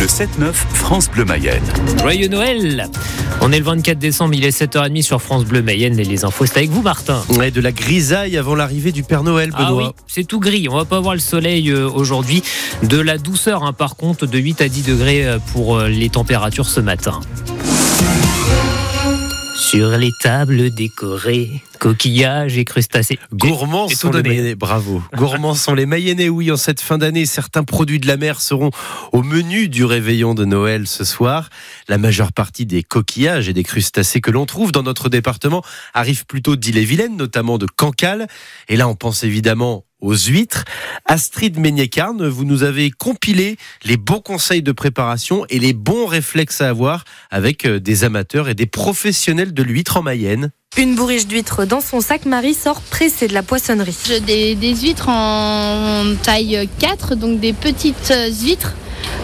Le 7-9, France Bleu Mayenne. Joyeux Noël On est le 24 décembre, il est 7h30 sur France Bleu Mayenne et les infos, c'est avec vous Martin. Ouais, de la grisaille avant l'arrivée du Père Noël, Ah Benoît. oui, c'est tout gris, on va pas voir le soleil euh, aujourd'hui. De la douceur hein, par contre, de 8 à 10 degrés euh, pour euh, les températures ce matin. Sur les tables décorées, coquillages et crustacés. Gourmands sont les. Mayennais, bravo. Gourmands sont les Mayennais, oui, en cette fin d'année, certains produits de la mer seront au menu du réveillon de Noël ce soir. La majeure partie des coquillages et des crustacés que l'on trouve dans notre département arrivent plutôt d'Ille-et-Vilaine, notamment de Cancale. Et là, on pense évidemment aux huîtres. Astrid Ménier-Carne, vous nous avez compilé les bons conseils de préparation et les bons réflexes à avoir avec euh, des amateurs et des professionnels de l'huître en Mayenne. Une bourriche d'huîtres dans son sac, Marie sort pressée de la poissonnerie. J'ai des, des huîtres en taille 4, donc des petites huîtres.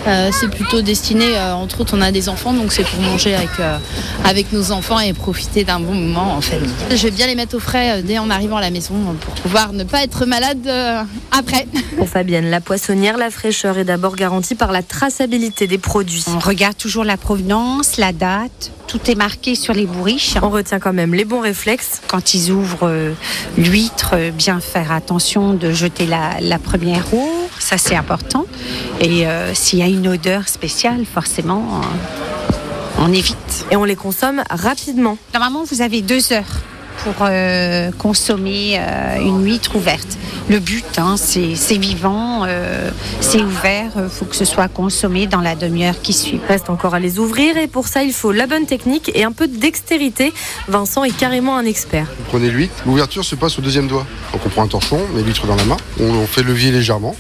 Euh, c'est plutôt destiné, euh, entre autres, on a des enfants, donc c'est pour manger avec, euh, avec nos enfants et profiter d'un bon moment en famille. Je vais bien les mettre au frais euh, dès en arrivant à la maison pour pouvoir ne pas être malade euh, après. Pour Fabienne, la poissonnière, la fraîcheur est d'abord garantie par la traçabilité des produits. On regarde toujours la provenance, la date, tout est marqué sur les bourriches. On retient quand même les bons réflexes. Quand ils ouvrent euh, l'huître, euh, bien faire attention de jeter la, la première eau, ça c'est important. Et euh, s'il y a une odeur spéciale, forcément, euh, on évite. Et on les consomme rapidement. Normalement, vous avez deux heures pour euh, consommer euh, une huître ouverte. Le but, hein, c'est c'est vivant, euh, c'est ouvert, il faut que ce soit consommé dans la demi-heure qui suit. Reste encore à les ouvrir et pour ça, il faut la bonne technique et un peu de dextérité. Vincent est carrément un expert. Vous prenez l'huître, l'ouverture se passe au deuxième doigt. Donc on prend un torchon, on met l'huître dans la main, on, on fait levier légèrement,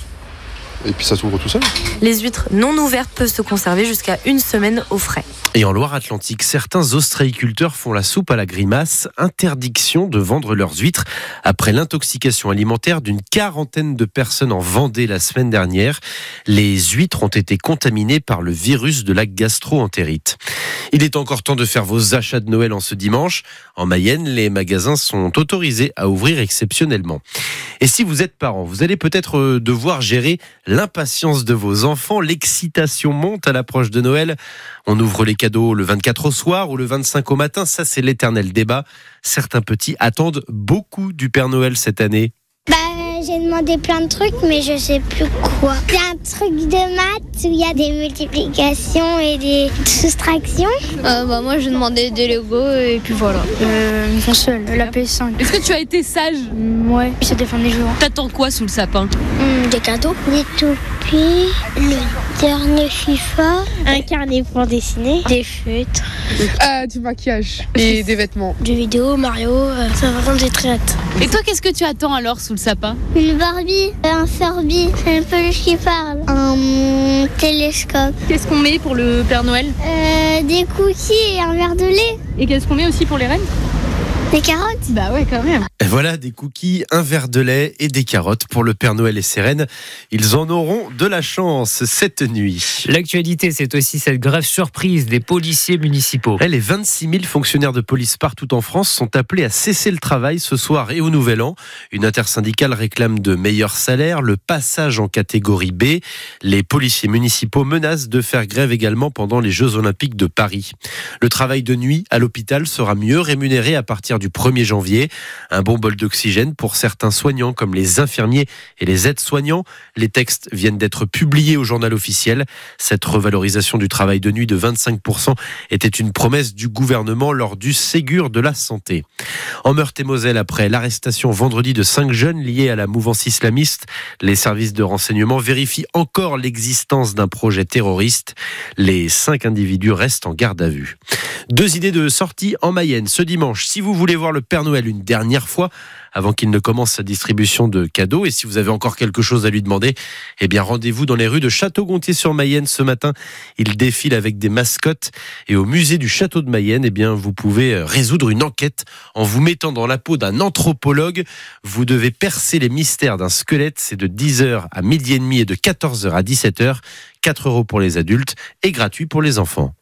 et puis ça s'ouvre tout seul. Les huîtres non ouvertes peuvent se conserver jusqu'à une semaine au frais. Et en Loire-Atlantique, certains ostréiculteurs font la soupe à la grimace. Interdiction de vendre leurs huîtres après l'intoxication alimentaire d'une quarantaine de personnes en Vendée la semaine dernière. Les huîtres ont été contaminées par le virus de la gastro-entérite. Il est encore temps de faire vos achats de Noël en ce dimanche. En Mayenne, les magasins sont autorisés à ouvrir exceptionnellement. Et si vous êtes parent, vous allez peut-être euh, devoir gérer l'impatience de vos enfants. L'excitation monte à l'approche de Noël. On ouvre les cadeaux le 24 au soir ou le 25 au matin. Ça, c'est l'éternel débat. Certains petits attendent beaucoup du Père Noël cette année. Bah, j'ai demandé plein de trucs, mais je sais plus quoi. C'est un truc de maths où il y a des multiplications et des soustractions. bah, moi, j'ai demandé des Lego et puis voilà. Euh, une console, la PS5. Est-ce que tu as été sage? Ouais, ça dépend des jours. T'attends quoi sous le sapin? Des cadeaux. Des toupies, le dernier FIFA, un carnet pour dessiner, des feutres, Euh, du maquillage et des vêtements. des vidéos, Mario, euh, ça va vraiment j'ai très hâte. Et toi, qu'est-ce que tu attends alors sous le sapin Une Barbie, un Furby, c'est un peluche qui parle. Un télescope. Qu'est-ce qu'on met pour le Père Noël? Euh, des cookies et un verre de lait. Et qu'est-ce qu'on met aussi pour les reines? Des carottes? Bah ouais, quand même. Et voilà des cookies, un verre de lait et des carottes pour le Père Noël et ses reines. Ils en auront de la chance cette nuit. L'actualité, c'est aussi cette grève surprise des policiers municipaux. Eh, Les 26 000 fonctionnaires de police partout en France sont appelés à cesser le travail ce soir et au Nouvel An. Une intersyndicale réclame de meilleurs salaires, le passage en catégorie B. Les policiers municipaux menacent de faire grève également pendant les Jeux Olympiques de Paris. Le travail de nuit à l'hôpital sera mieux rémunéré à partir du 1er janvier. Un bon bol d'oxygène pour certains soignants comme les infirmiers et les aides-soignants. Les textes viennent d'être publiés au journal officiel. Cette revalorisation du travail de nuit de 25% était une promesse du gouvernement lors du Ségur de la santé. En Meurthe-et-Moselle, après l'arrestation vendredi de cinq jeunes liés à la mouvance islamiste, les services de renseignement vérifient encore l'existence d'un projet terroriste. Les cinq individus restent en garde à vue. Deux idées de sortie en Mayenne ce dimanche. Si vous voulez voir le Père Noël une dernière fois, avant qu'il ne commence sa distribution de cadeaux, et si vous avez encore quelque chose à lui demander, eh bien rendez-vous dans les rues de Château-Gontier-sur-Mayenne ce matin. Il défile avec des mascottes et au musée du Château de Mayenne, eh bien vous pouvez euh, résoudre une enquête en vous mettant dans la peau d'un anthropologue. Vous devez percer les mystères d'un squelette. C'est de 10h à midi et demi et de 14h à 17h. 4 euros pour les adultes et gratuit pour les enfants.